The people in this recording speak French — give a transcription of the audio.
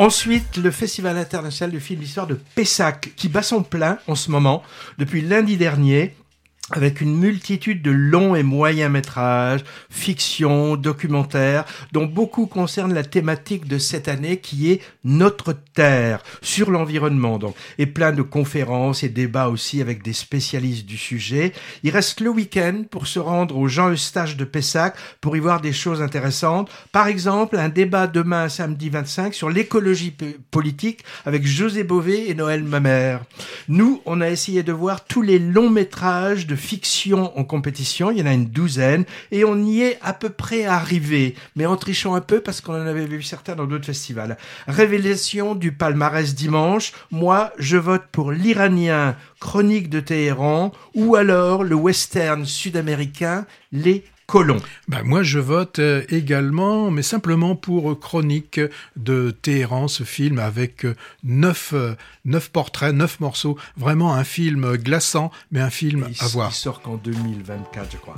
Ensuite, le Festival international de film d'histoire de Pessac, qui bat son plein en ce moment, depuis lundi dernier avec une multitude de longs et moyens métrages, fiction, documentaires, dont beaucoup concernent la thématique de cette année qui est notre Terre, sur l'environnement donc, et plein de conférences et débats aussi avec des spécialistes du sujet. Il reste le week-end pour se rendre au Jean Eustache de Pessac pour y voir des choses intéressantes. Par exemple, un débat demain samedi 25 sur l'écologie politique avec José Bové et Noël Mamère. Nous, on a essayé de voir tous les longs métrages de fiction en compétition, il y en a une douzaine, et on y est à peu près arrivé, mais en trichant un peu parce qu'on en avait vu certains dans d'autres festivals. Révélation du palmarès dimanche, moi je vote pour l'Iranien Chronique de Téhéran, ou alors le western sud-américain Les Ben moi, je vote euh, également, mais simplement pour Chronique de Téhéran, ce film avec euh, neuf, euh, neuf portraits, neuf morceaux. Vraiment un film glaçant, mais un film il, à voir. Il sort qu'en 2024, je crois.